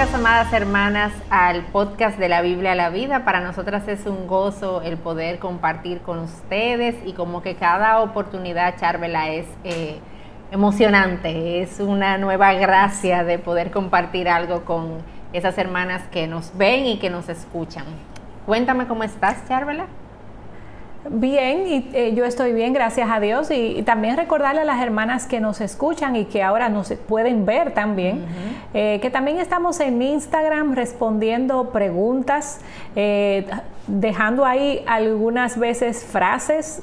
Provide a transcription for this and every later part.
Amadas hermanas, al podcast de la Biblia a la vida. Para nosotras es un gozo el poder compartir con ustedes y como que cada oportunidad, Charvela, es eh, emocionante, es una nueva gracia de poder compartir algo con esas hermanas que nos ven y que nos escuchan. Cuéntame cómo estás, Charvela. Bien, y eh, yo estoy bien, gracias a Dios. Y, también recordarle a las hermanas que nos escuchan y que ahora nos pueden ver también, eh, que también estamos en Instagram respondiendo preguntas, eh, dejando ahí algunas veces frases,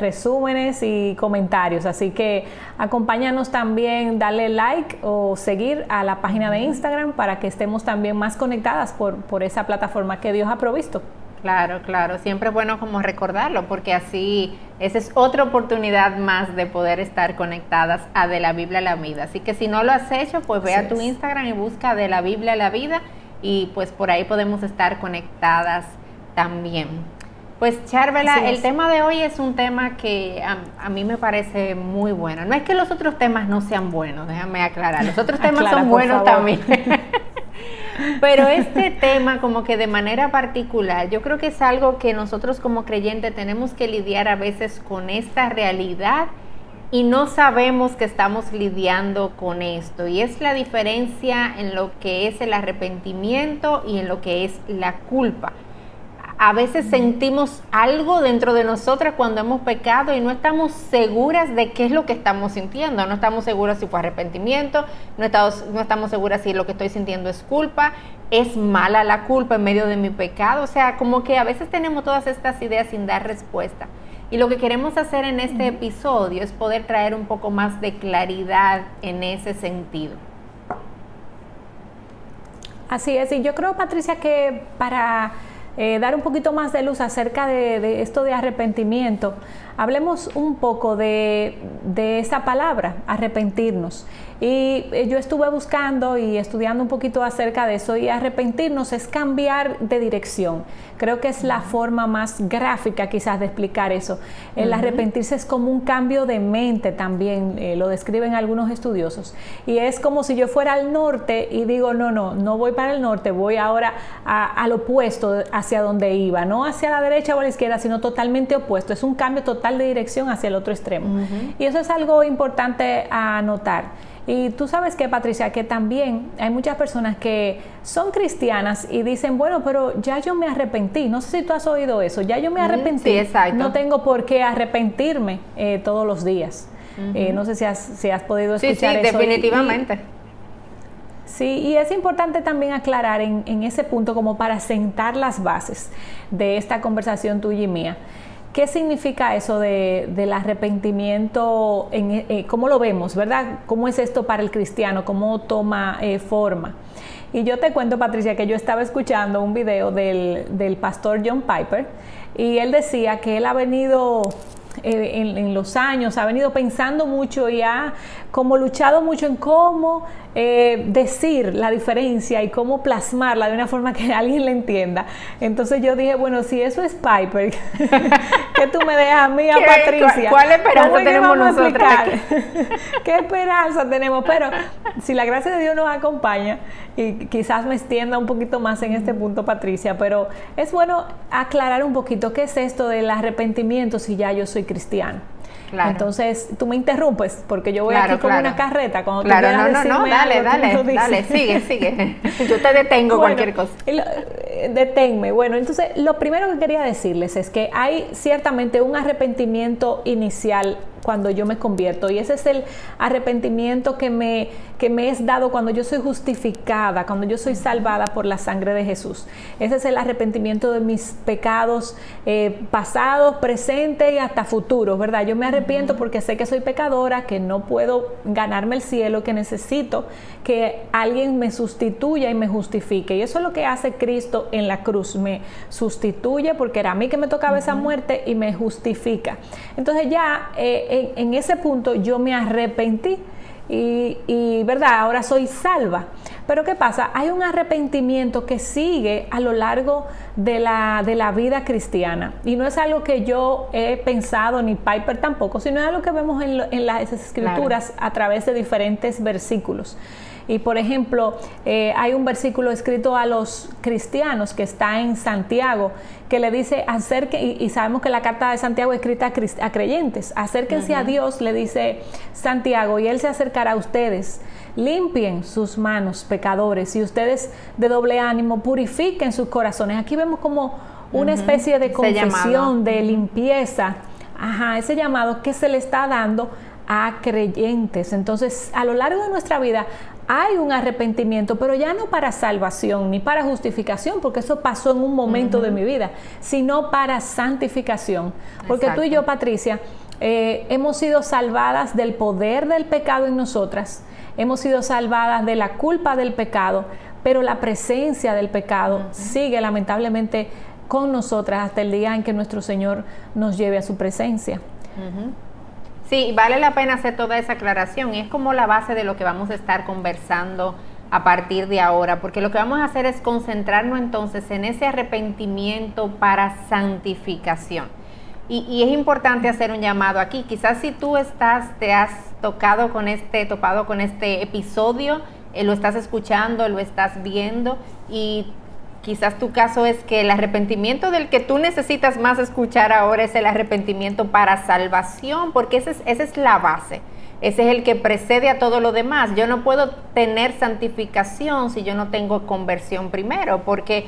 resúmenes y comentarios. Así que acompáñanos también, dale like o seguir a la página de Instagram para que estemos también más conectadas por, por esa plataforma que Dios ha provisto. Claro, claro, siempre es bueno como recordarlo, porque así esa es otra oportunidad más de poder estar conectadas a De la Biblia a la Vida. Así que si no lo has hecho, pues ve a tu Instagram y busca De la Biblia a la Vida y pues por ahí podemos estar conectadas también. Pues Charvela, el tema de hoy es un tema que a, mí me parece muy bueno. No es que los otros temas no sean buenos, déjame aclarar, los otros temas son buenos también. Pero este tema como que de manera particular, yo creo que es algo que nosotros como creyentes tenemos que lidiar a veces con esta realidad y no sabemos que estamos lidiando con esto. Y es la diferencia en lo que es el arrepentimiento y en lo que es la culpa a veces sentimos algo dentro de nosotras cuando hemos pecado y no estamos seguras de qué es lo que estamos sintiendo. No estamos seguras si fue arrepentimiento, no estamos, no estamos seguras si lo que estoy sintiendo es culpa, es mala la culpa en medio de mi pecado. O sea, como que a veces tenemos todas estas ideas sin dar respuesta. Y lo que queremos hacer en este episodio es poder traer un poco más de claridad en ese sentido. Así es, y yo creo, Patricia, que para eh, dar un poquito más de luz acerca de, esto de arrepentimiento, hablemos un poco de, de esa palabra, arrepentirnos. Y eh, yo estuve buscando y estudiando un poquito acerca de eso y arrepentirnos es cambiar de dirección. Creo que es la forma más gráfica quizás de explicar eso. El arrepentirse es como un cambio de mente también, eh, lo describen algunos estudiosos. Y es como si yo fuera al norte y digo, no, no, no voy para el norte, voy ahora al opuesto, hacia donde iba, no hacia la derecha o a la izquierda, sino totalmente opuesto. Es un cambio total de dirección hacia el otro extremo. Y eso es algo importante a notar. Y tú sabes que, Patricia, que también hay muchas personas que son cristianas y dicen, bueno, pero ya yo me arrepentí. No sé si tú has oído eso. Ya yo me arrepentí. No tengo por qué arrepentirme eh, todos los días. Eh, no sé si has, si has podido escuchar sí, sí, definitivamente. Sí, y es importante también aclarar en, en, ese punto como para sentar las bases de esta conversación tuya y mía. ¿Qué significa eso del arrepentimiento? En, eh, ¿Cómo lo vemos, verdad? ¿Cómo es esto para el cristiano? ¿Cómo toma eh, forma? Y yo te cuento, Patricia, que yo estaba escuchando un video del, del pastor John Piper y él decía que él ha venido eh, en, los años, ha venido pensando mucho y ha como luchado mucho en cómo eh, decir la diferencia y cómo plasmarla de una forma que alguien le entienda. Entonces yo dije, bueno, si eso es Piper, que tú me dejas a mí, a Patricia. ¿Cuál esperanza tenemos nosotros? ¿Qué esperanza tenemos? Pero si la gracia de Dios nos acompaña, y quizás me extienda un poquito más en este punto, Patricia, pero es bueno aclarar un poquito qué es esto del arrepentimiento si ya yo soy cristiano. Entonces, tú me interrumpes porque yo voy aquí como una carreta. Cuando claro, no, no, no, dale, dale, dale, sigue, sigue. Yo te detengo cualquier cosa. Deténme. Bueno, entonces, lo primero que quería decirles es que hay ciertamente un arrepentimiento inicial cuando yo me convierto. Y ese es el arrepentimiento que me, que me es dado cuando yo soy justificada, cuando yo soy salvada por la sangre de Jesús. Ese es el arrepentimiento de mis pecados eh, pasados, presentes y hasta futuros, ¿verdad? Yo me arrepiento porque sé que soy pecadora, que no puedo ganarme el cielo, que necesito que alguien me sustituya y me justifique. Y eso es lo que hace Cristo en la cruz. Me sustituye porque era a mí que me tocaba esa muerte y me justifica. Entonces ya eh, en, ese punto yo me arrepentí y, verdad, ahora soy salva. Pero ¿qué pasa? Hay un arrepentimiento que sigue a lo largo de la, de la vida cristiana. Y no es algo que yo he pensado, ni Piper tampoco, sino es algo que vemos en, las escrituras a través de diferentes versículos. Y por ejemplo, eh, hay un versículo escrito a los cristianos que está en Santiago, que le dice, acerque, y, sabemos que la carta de Santiago es escrita a, creyentes, acérquense a Dios, le dice Santiago, y Él se acercará a ustedes. Limpien sus manos, pecadores, y ustedes de doble ánimo purifiquen sus corazones. Aquí vemos como una especie de confesión, de limpieza, ajá, ese llamado que se le está dando a creyentes. Entonces, a lo largo de nuestra vida hay un arrepentimiento, pero ya no para salvación ni para justificación, porque eso pasó en un momento de mi vida, sino para santificación. Porque tú y yo, Patricia, eh, hemos sido salvadas del poder del pecado en nosotras, hemos sido salvadas de la culpa del pecado, pero la presencia del pecado sigue lamentablemente con nosotras hasta el día en que nuestro Señor nos lleve a su presencia. Sí, vale la pena hacer toda esa aclaración y es como la base de lo que vamos a estar conversando a partir de ahora, porque lo que vamos a hacer es concentrarnos entonces en ese arrepentimiento para santificación. Y, es importante hacer un llamado aquí. Quizás si tú estás, te has tocado con este, topado con este episodio, eh, lo estás escuchando, lo estás viendo y quizás tu caso es que el arrepentimiento del que tú necesitas más escuchar ahora es el arrepentimiento para salvación, porque esa es, esa es la base. Ese es el que precede a todo lo demás. Yo no puedo tener santificación si yo no tengo conversión primero, porque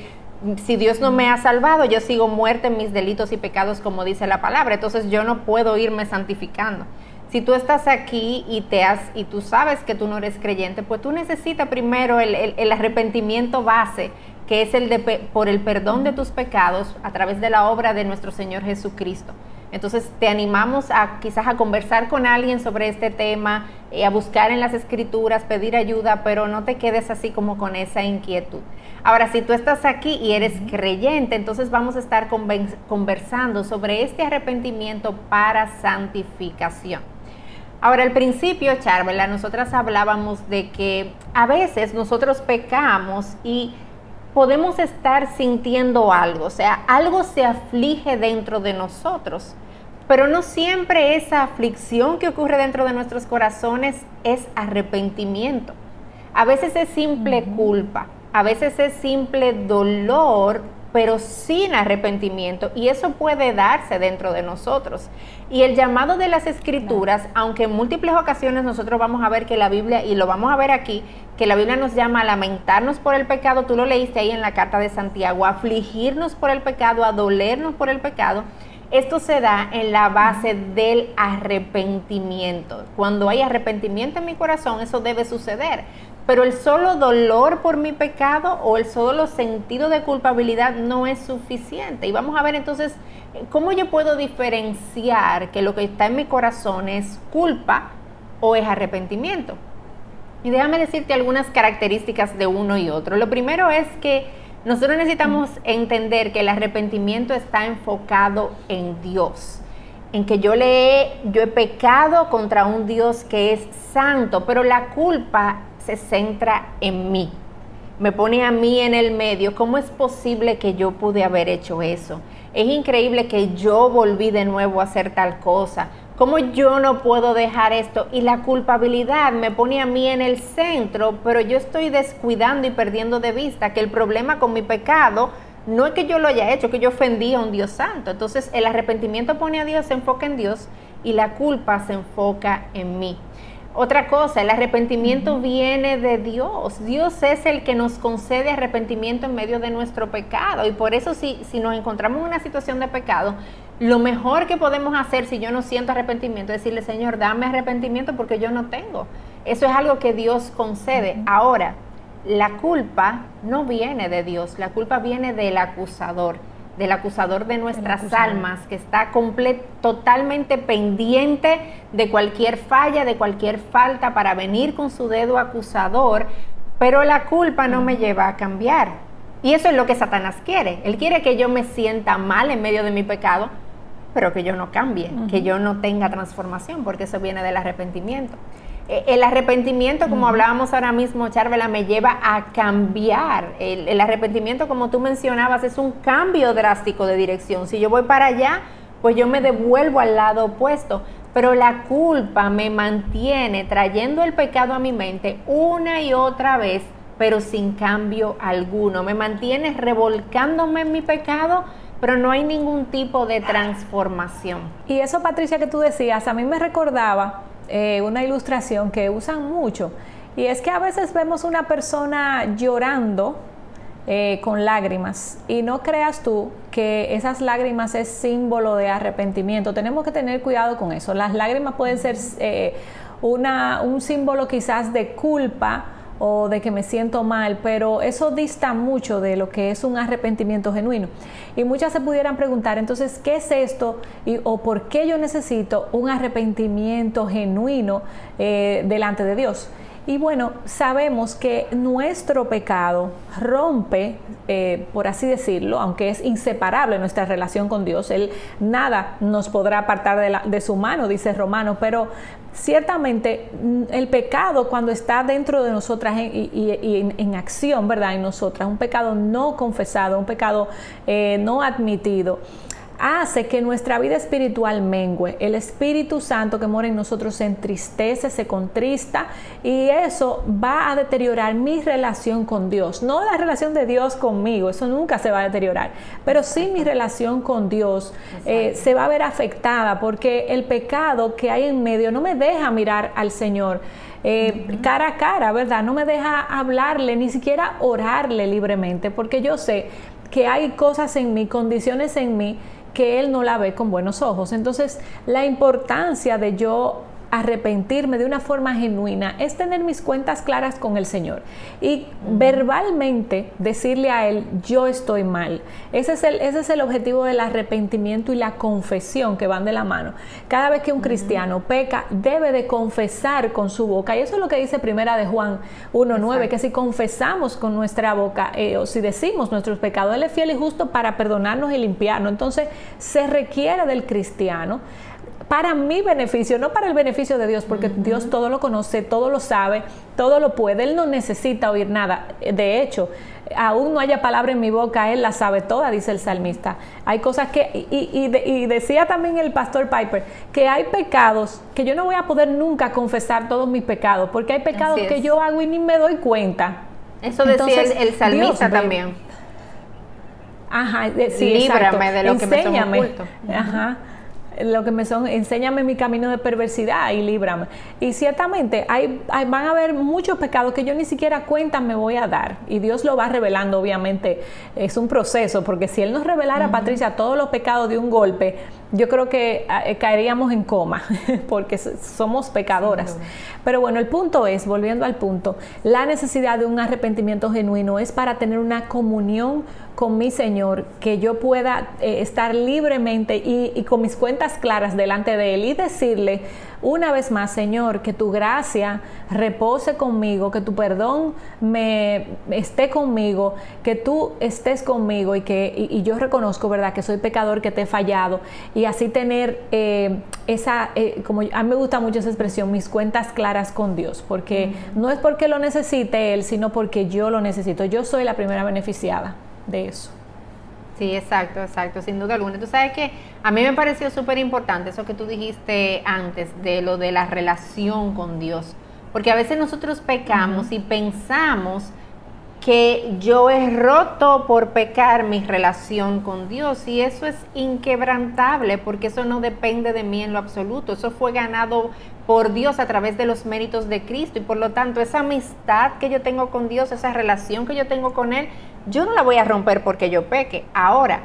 si Dios no me ha salvado, yo sigo muerta en mis delitos y pecados, como dice la palabra. Entonces yo no puedo irme santificando. Si tú estás aquí y te has y tú sabes que tú no eres creyente, pues tú necesitas primero el, el arrepentimiento base, que es el de por el perdón de tus pecados a través de la obra de nuestro Señor Jesucristo. Entonces te animamos a quizás a conversar con alguien sobre este tema, eh, a buscar en las escrituras, pedir ayuda, pero no te quedes así como con esa inquietud. Ahora, si tú estás aquí y eres creyente, entonces vamos a estar conversando sobre este arrepentimiento para santificación. Ahora, al principio, Charvela, nosotras hablábamos de que a veces nosotros pecamos y podemos estar sintiendo algo, o sea, algo se aflige dentro de nosotros, pero no siempre esa aflicción que ocurre dentro de nuestros corazones es arrepentimiento. A veces es simple culpa, a veces es simple dolor pero sin arrepentimiento. Y eso puede darse dentro de nosotros. Y el llamado de las escrituras, aunque en múltiples ocasiones nosotros vamos a ver que la Biblia, y lo vamos a ver aquí, que la Biblia nos llama a lamentarnos por el pecado, tú lo leíste ahí en la carta de Santiago, a afligirnos por el pecado, a dolernos por el pecado. Esto se da en la base del arrepentimiento. Cuando hay arrepentimiento en mi corazón, eso debe suceder. Pero el solo dolor por mi pecado o el solo sentido de culpabilidad no es suficiente. Y vamos a ver entonces cómo yo puedo diferenciar que lo que está en mi corazón es culpa o es arrepentimiento. Y déjame decirte algunas características de uno y otro. Lo primero es que nosotros necesitamos entender que el arrepentimiento está enfocado en Dios en que yo le he, yo he pecado contra un Dios que es santo, pero la culpa se centra en mí. Me pone a mí en el medio. ¿Cómo es posible que yo pude haber hecho eso? Es increíble que yo volví de nuevo a hacer tal cosa. ¿Cómo yo no puedo dejar esto? Y la culpabilidad me pone a mí en el centro, pero yo estoy descuidando y perdiendo de vista que el problema con mi pecado no es que yo lo haya hecho, que yo ofendí a un Dios santo. Entonces el arrepentimiento pone a Dios, se enfoca en Dios y la culpa se enfoca en mí. Otra cosa, el arrepentimiento viene de Dios. Dios es el que nos concede arrepentimiento en medio de nuestro pecado. Y por eso si, si nos encontramos en una situación de pecado, lo mejor que podemos hacer si yo no siento arrepentimiento es decirle, Señor, dame arrepentimiento porque yo no tengo. Eso es algo que Dios concede. Ahora, la culpa no viene de Dios, la culpa viene del acusador del acusador de nuestras almas, que está totalmente pendiente de cualquier falla, de cualquier falta, para venir con su dedo acusador, pero la culpa no me lleva a cambiar. Y eso es lo que Satanás quiere. Él quiere que yo me sienta mal en medio de mi pecado, pero que yo no cambie, que yo no tenga transformación, porque eso viene del arrepentimiento. Eh, el arrepentimiento, como hablábamos ahora mismo, Charvela, me lleva a cambiar. El, arrepentimiento, como tú mencionabas, es un cambio drástico de dirección. Si yo voy para allá, pues yo me devuelvo al lado opuesto. pero la culpa me mantiene trayendo el pecado a mi mente una y otra vez, pero sin cambio alguno. Me mantiene revolcándome en mi pecado, pero no hay ningún tipo de transformación. Y eso, Patricia, que tú decías, a mí me recordaba eh, una ilustración que usan mucho, y es que a veces vemos una persona llorando, eh, con lágrimas. Y no creas tú que esas lágrimas es símbolo de arrepentimiento. Tenemos que tener cuidado con eso. Las lágrimas pueden ser eh, una, un símbolo quizás de culpa o de que me siento mal, pero eso dista mucho de lo que es un arrepentimiento genuino. Y muchas se pudieran preguntar, entonces, ¿qué es esto? Y, ¿O por qué yo necesito un arrepentimiento genuino eh, delante de Dios? Y bueno, sabemos que nuestro pecado rompe, eh, por así decirlo, aunque es inseparable nuestra relación con Dios, Él nada nos podrá apartar de, de su mano, dice Romano, pero ciertamente mm, el pecado cuando está dentro de nosotras y, en, acción, ¿verdad? En nosotras, un pecado no confesado, un pecado eh, no admitido hace que nuestra vida espiritual mengue. El Espíritu Santo que mora en nosotros se entristece, se contrista y eso va a deteriorar mi relación con Dios. No la relación de Dios conmigo, eso nunca se va a deteriorar, pero sí mi relación con Dios eh, se va a ver afectada porque el pecado que hay en medio no me deja mirar al Señor. Eh, cara a cara, ¿verdad? No me deja hablarle, ni siquiera orarle libremente, porque yo sé que hay cosas en mí, condiciones en mí que él no la ve con buenos ojos. Entonces, la importancia de yo arrepentirme de una forma genuina es tener mis cuentas claras con el Señor y verbalmente decirle a Él, yo estoy mal. Ese es, el, ese es el objetivo del arrepentimiento y la confesión que van de la mano. Cada vez que un cristiano peca, debe de confesar con su boca. Y eso es lo que dice primera de Juan 1.9, que si confesamos con nuestra boca eh, o si decimos nuestros pecados, Él es fiel y justo para perdonarnos y limpiarnos. Entonces se requiere del cristiano para mi beneficio, no para el beneficio de Dios, porque Dios todo lo conoce, todo lo sabe, todo lo puede, Él no necesita oír nada. De hecho, aún no haya palabra en mi boca, Él la sabe toda, dice el salmista. Hay cosas que, y, decía también el pastor Piper, que hay pecados que yo no voy a poder nunca confesar todos mis pecados, porque hay pecados que yo hago y ni me doy cuenta. Eso decía el, salmista también. Ajá, sí, Líbrame de lo que me son oculto. Ajá lo que me son, enséñame mi camino de perversidad y líbrame. Y ciertamente hay, van a haber muchos pecados que yo ni siquiera cuenta me voy a dar. Y Dios lo va revelando, obviamente. Es un proceso, porque si Él nos revelara, Patricia, todos los pecados de un golpe, yo creo que ah, eh, caeríamos en coma, porque somos pecadoras. Pero bueno, el punto es, volviendo al punto, la necesidad de un arrepentimiento genuino es para tener una comunión con mi Señor, que yo pueda eh, estar libremente y, con mis cuentas claras delante de Él y decirle una vez más, Señor, que tu gracia repose conmigo, que tu perdón me esté conmigo, que tú estés conmigo y que y, yo reconozco, ¿verdad?, que soy pecador, que te he fallado y así tener eh, esa, eh, como a mí me gusta mucho esa expresión, mis cuentas claras con Dios, porque no es porque lo necesite Él, sino porque yo lo necesito. Yo soy la primera beneficiada de eso. Sí, exacto, exacto, sin duda alguna. Tú sabes que a mí me pareció súper importante eso que tú dijiste antes de lo de la relación con Dios, porque a veces nosotros pecamos y pensamos que yo he roto por pecar mi relación con Dios y eso es inquebrantable porque eso no depende de mí en lo absoluto, eso fue ganado por Dios a través de los méritos de Cristo y por lo tanto esa amistad que yo tengo con Dios, esa relación que yo tengo con Él, yo no la voy a romper porque yo peque. Ahora,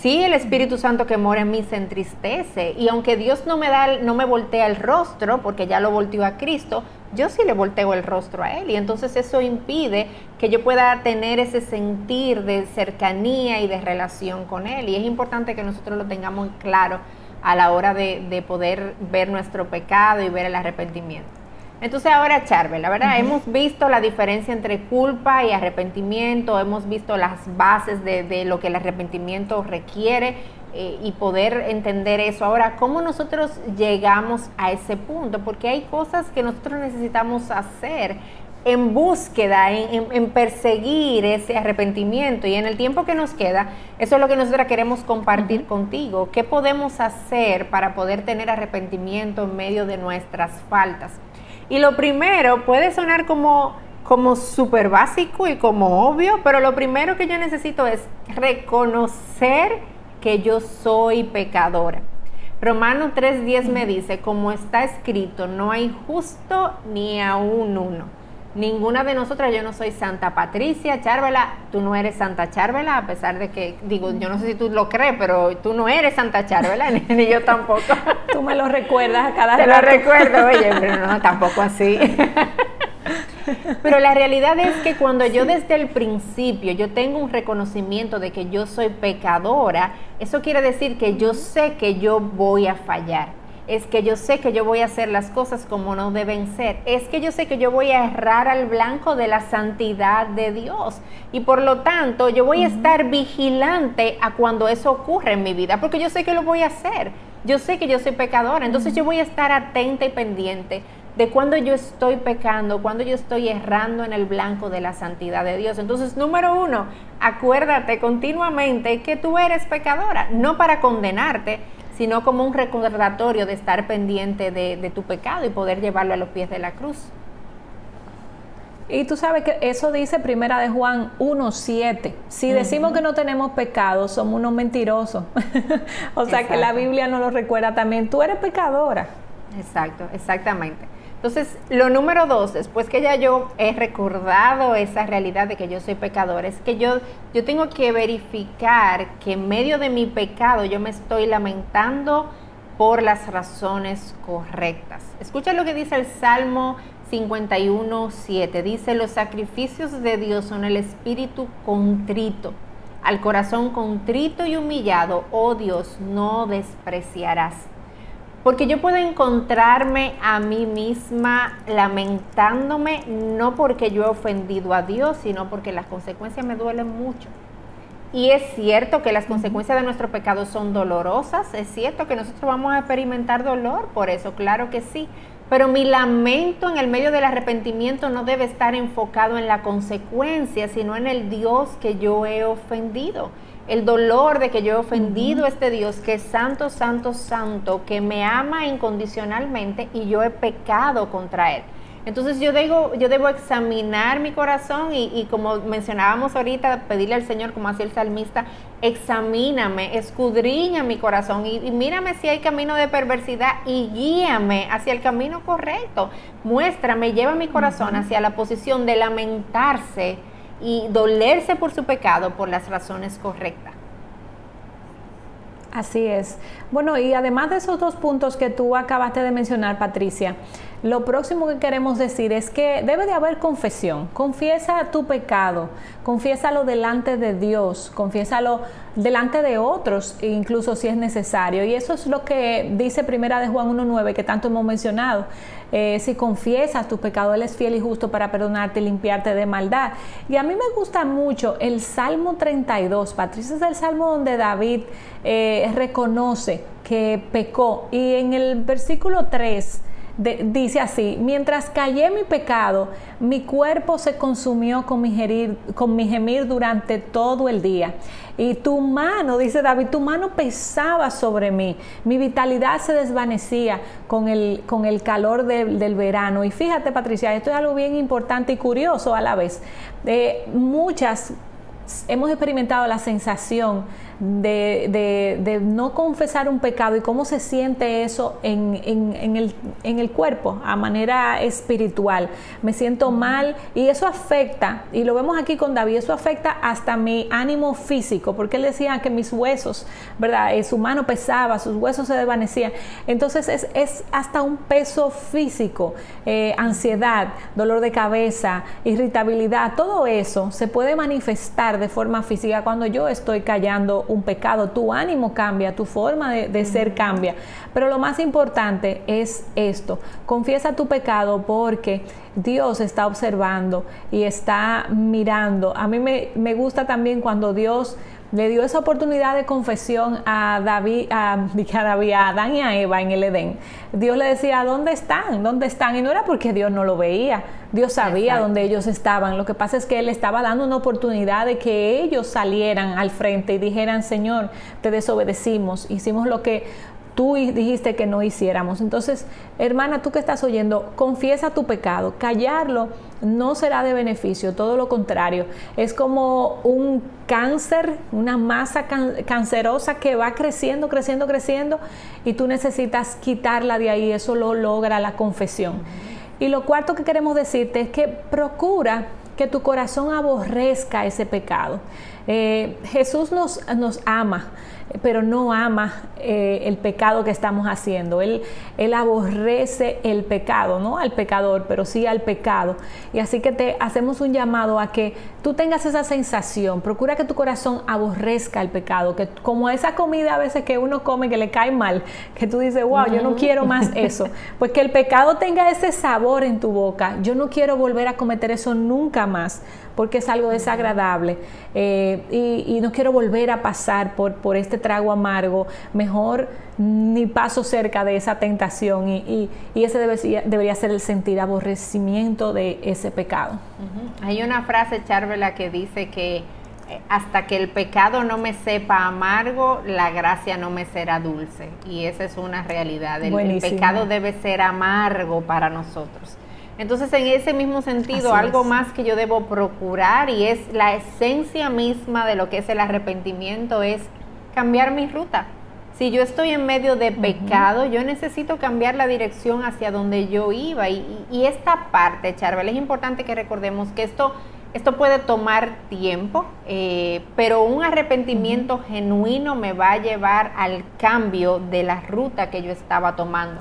si el Espíritu Santo que mora en mí se entristece y aunque Dios no me da, no me voltea el rostro porque ya lo volteó a Cristo, yo sí le volteo el rostro a Él y entonces eso impide que yo pueda tener ese sentir de cercanía y de relación con Él y es importante que nosotros lo tengamos claro a la hora de poder ver nuestro pecado y ver el arrepentimiento. Entonces ahora, Charbel, la verdad, hemos visto la diferencia entre culpa y arrepentimiento, hemos visto las bases de, lo que el arrepentimiento requiere eh, y poder entender eso. Ahora, ¿cómo nosotros llegamos a ese punto? Porque hay cosas que nosotros necesitamos hacer en búsqueda, en, perseguir ese arrepentimiento. Y en el tiempo que nos queda, eso es lo que nosotros queremos compartir contigo. ¿Qué podemos hacer para poder tener arrepentimiento en medio de nuestras faltas? Y lo primero puede sonar como como súper básico y como obvio, pero lo primero que yo necesito es reconocer que yo soy pecadora. Romano 3:10 me dice, como está escrito, no hay justo ni aún uno. Ninguna de nosotras, yo no soy Santa Patricia, Charvela, tú no eres Santa Charvela, a pesar de que, digo, yo no sé si tú lo crees, pero tú no eres Santa Charvela, ni, yo tampoco. Tú me lo recuerdas a cada Te lo recuerdo, oye, pero no, tampoco así. Pero la realidad es que cuando yo desde el principio yo tengo un reconocimiento de que yo soy pecadora, eso quiere decir que yo sé que yo voy a fallar. Es que yo sé que yo voy a hacer las cosas como no deben ser. Es que yo sé que yo voy a errar al blanco de la santidad de Dios. Y por lo tanto, yo voy a estar vigilante a cuando eso ocurre en mi vida, porque yo sé que lo voy a hacer. Yo sé que yo soy pecadora, entonces yo voy a estar atenta y pendiente de cuando yo estoy pecando, cuando yo estoy errando en el blanco de la santidad de Dios. Entonces, número uno, acuérdate continuamente que tú eres pecadora, no para condenarte, sino como un recordatorio de estar pendiente de, tu pecado y poder llevarlo a los pies de la cruz. Y tú sabes que eso dice Primera de Juan 1.7. Si decimos que no tenemos pecado, somos unos mentirosos. o sea que la Biblia nos lo recuerda también. Tú eres pecadora. Exacto, exactamente. Entonces, lo número dos, después que ya yo he recordado esa realidad de que yo soy pecador, es que yo, yo tengo que verificar que en medio de mi pecado yo me estoy lamentando por las razones correctas. Escucha lo que dice el Salmo 51, 7. Dice, los sacrificios de Dios son el espíritu contrito. Al corazón contrito y humillado, oh Dios, no despreciarás. Porque yo puedo encontrarme a mí misma lamentándome, no porque yo he ofendido a Dios, sino porque las consecuencias me duelen mucho. Y es cierto que las consecuencias de nuestro pecado son dolorosas, es cierto que nosotros vamos a experimentar dolor por eso, claro que sí. Pero mi lamento en el medio del arrepentimiento no debe estar enfocado en la consecuencia, sino en el Dios que yo he ofendido el dolor de que yo he ofendido a este Dios que es santo, santo, santo, que me ama incondicionalmente y yo he pecado contra Él. Entonces yo debo, yo debo examinar mi corazón y, como mencionábamos ahorita, pedirle al Señor, como hacía el salmista, examíname, escudriña mi corazón y, y, mírame si hay camino de perversidad y guíame hacia el camino correcto. Muéstrame, lleva mi corazón hacia la posición de lamentarse y dolerse por su pecado por las razones correctas. Así es. Bueno, y además de esos dos puntos que tú acabaste de mencionar, Patricia, lo próximo que queremos decir es que debe de haber confesión. Confiesa tu pecado, confiésalo delante de Dios, confiésalo delante de otros, incluso si es necesario. Y eso es lo que dice Primera de Juan 1.9, que tanto hemos mencionado. Eh, si confiesas tu pecado, Él es fiel y justo para perdonarte y limpiarte de maldad. Y a mí me gusta mucho el Salmo 32. Patricia es el Salmo donde David eh, reconoce que pecó. Y en el versículo 3 dice así, mientras callé mi pecado, mi cuerpo se consumió con mi, con mi gemir durante todo el día. Y tu mano, dice David, tu mano pesaba sobre mí. Mi vitalidad se desvanecía con el, con el calor del verano. Y fíjate, Patricia, esto es algo bien importante y curioso a la vez. de muchas hemos experimentado la sensación de, no confesar un pecado y cómo se siente eso en, el, en, el, cuerpo a manera espiritual. Me siento mal y eso afecta, y lo vemos aquí con David, eso afecta hasta mi ánimo físico, porque él decía que mis huesos, ¿verdad? Eh, su mano pesaba, sus huesos se desvanecían. Entonces es, es hasta un peso físico, eh, ansiedad, dolor de cabeza, irritabilidad, todo eso se puede manifestar de forma física cuando yo estoy callando un pecado, tu ánimo cambia, tu forma de, ser cambia. Pero lo más importante es esto, confiesa tu pecado porque Dios está observando y está mirando. A mí me, me gusta también cuando Dios le dio esa oportunidad de confesión a David, a, a, David, a Adán y a Eva en el Edén. Dios le decía, ¿dónde están? ¿Dónde están? Y no era porque Dios no lo veía, Dios sabía dónde ellos estaban. Lo que pasa es que Él estaba dando una oportunidad de que ellos salieran al frente y dijeran, Señor, te desobedecimos, hicimos lo que tú dijiste que no hiciéramos. Entonces, hermana, tú que estás oyendo, confiesa tu pecado. Callarlo no será de beneficio, todo lo contrario. Es como un cáncer, una masa cancerosa que va creciendo, creciendo, creciendo y tú necesitas quitarla de ahí. Eso lo logra la confesión. Y lo cuarto que queremos decirte es que procura que tu corazón aborrezca ese pecado. Eh, Jesús nos, nos ama pero no ama eh, el pecado que estamos haciendo. Él, él aborrece el pecado, no al pecador, pero sí al pecado. Y así que te hacemos un llamado a que tú tengas esa sensación, procura que tu corazón aborrezca el pecado, que como esa comida a veces que uno come que le cae mal, que tú dices, wow, yo no quiero más eso, pues que el pecado tenga ese sabor en tu boca, yo no quiero volver a cometer eso nunca más, porque es algo desagradable eh, y, no quiero volver a pasar por, por este trago amargo, mejor ni paso cerca de esa tentación y, ese debería, ser el sentir aborrecimiento de ese pecado. Hay una frase, Charvela, que dice que eh, hasta que el pecado no me sepa amargo, la gracia no me será dulce. Y esa es una realidad. el pecado debe ser amargo para nosotros. Entonces, en ese mismo sentido, algo más que yo debo procurar y es la esencia misma de lo que es el arrepentimiento, es cambiar mi ruta. Si yo estoy en medio de pecado, yo necesito cambiar la dirección hacia donde yo iba. Y, esta parte, Charbel, es importante que recordemos que esto, esto puede tomar tiempo, eh, pero un arrepentimiento genuino me va a llevar al cambio de la ruta que yo estaba tomando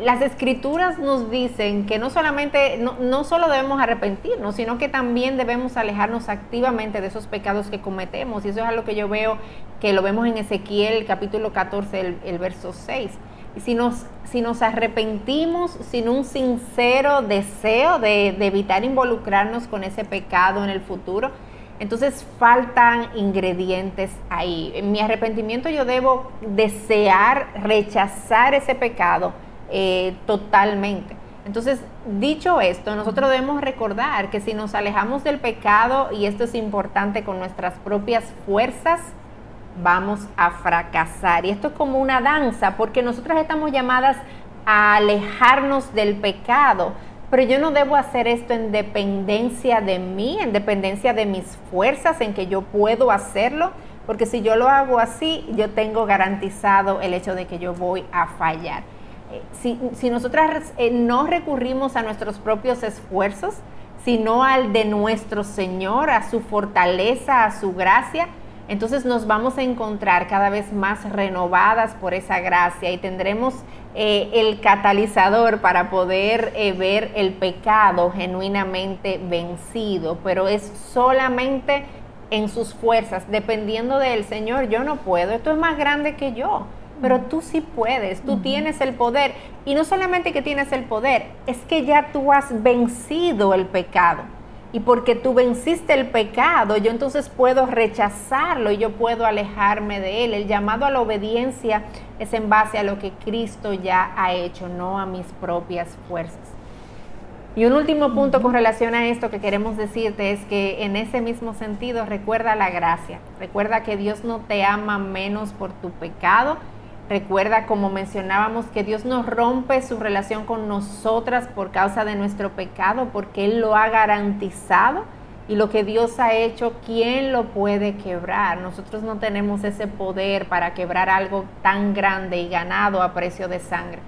las escrituras nos dicen que no solamente, no, no, solo debemos arrepentirnos, sino que también debemos alejarnos activamente de esos pecados que cometemos. Y eso es algo que yo veo, que lo vemos en Ezequiel capítulo 14, el, verso 6. Y si nos, si nos arrepentimos sin un sincero deseo de, de evitar involucrarnos con ese pecado en el futuro, entonces faltan ingredientes ahí. En mi arrepentimiento yo debo desear rechazar ese pecado eh, totalmente. Entonces, dicho esto, nosotros debemos recordar que si nos alejamos del pecado, y esto es importante con nuestras propias fuerzas, vamos a fracasar. Y esto es como una danza, porque nosotras estamos llamadas a alejarnos del pecado, pero yo no debo hacer esto en dependencia de mí, en dependencia de mis fuerzas, en que yo puedo hacerlo, porque si yo lo hago así, yo tengo garantizado el hecho de que yo voy a fallar si, si nosotras eh, no recurrimos a nuestros propios esfuerzos, sino al de nuestro Señor, a su fortaleza, a su gracia, entonces nos vamos a encontrar cada vez más renovadas por esa gracia y tendremos eh, el catalizador para poder eh, ver el pecado genuinamente vencido, pero es solamente en sus fuerzas, dependiendo del Señor, yo no puedo, esto es más grande que yo pero tú sí puedes, tú tienes el poder. Y no solamente que tienes el poder, es que ya tú has vencido el pecado. Y porque tú venciste el pecado, yo entonces puedo rechazarlo y yo puedo alejarme de él. El llamado a la obediencia es en base a lo que Cristo ya ha hecho, no a mis propias fuerzas. Y un último punto con relación a esto que queremos decirte es que en ese mismo sentido recuerda la gracia. Recuerda que Dios no te ama menos por tu pecado, Recuerda, como mencionábamos, que Dios nos rompe su relación con nosotras por causa de nuestro pecado, porque Él lo ha garantizado. Y lo que Dios ha hecho, ¿quién lo puede quebrar? Nosotros no tenemos ese poder para quebrar algo tan grande y ganado a precio de sangre.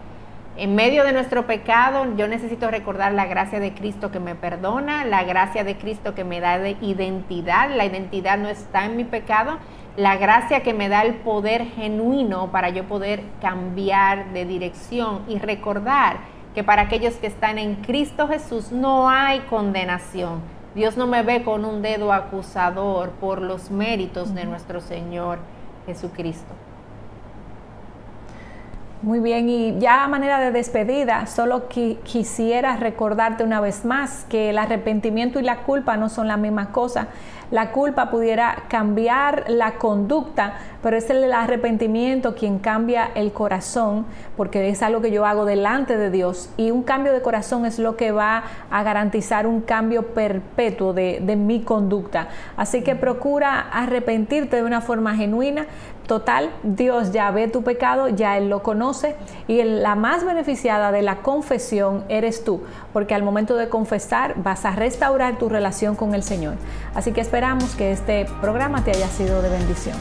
En medio de nuestro pecado, yo necesito recordar la gracia de Cristo que me perdona, la gracia de Cristo que me da de identidad. La identidad no está en mi pecado, la gracia que me da el poder genuino para yo poder cambiar de dirección y recordar que para aquellos que están en Cristo Jesús no hay condenación. Dios no me ve con un dedo acusador por los méritos de nuestro Señor Jesucristo. Muy bien, y ya a manera de despedida, solo quisiera recordarte una vez más que el arrepentimiento y la culpa no son la misma cosa. la culpa pudiera cambiar la conducta, pero es el arrepentimiento quien cambia el corazón, porque es algo que yo hago delante de Dios. Y un cambio de corazón es lo que va a garantizar un cambio perpetuo de, de mi conducta. Así que procura arrepentirte de una forma genuina, Total, Dios ya ve tu pecado, ya Él lo conoce y la más beneficiada de la confesión eres tú, porque al momento de confesar vas a restaurar tu relación con el Señor. Así que esperamos que este programa te haya sido de bendición.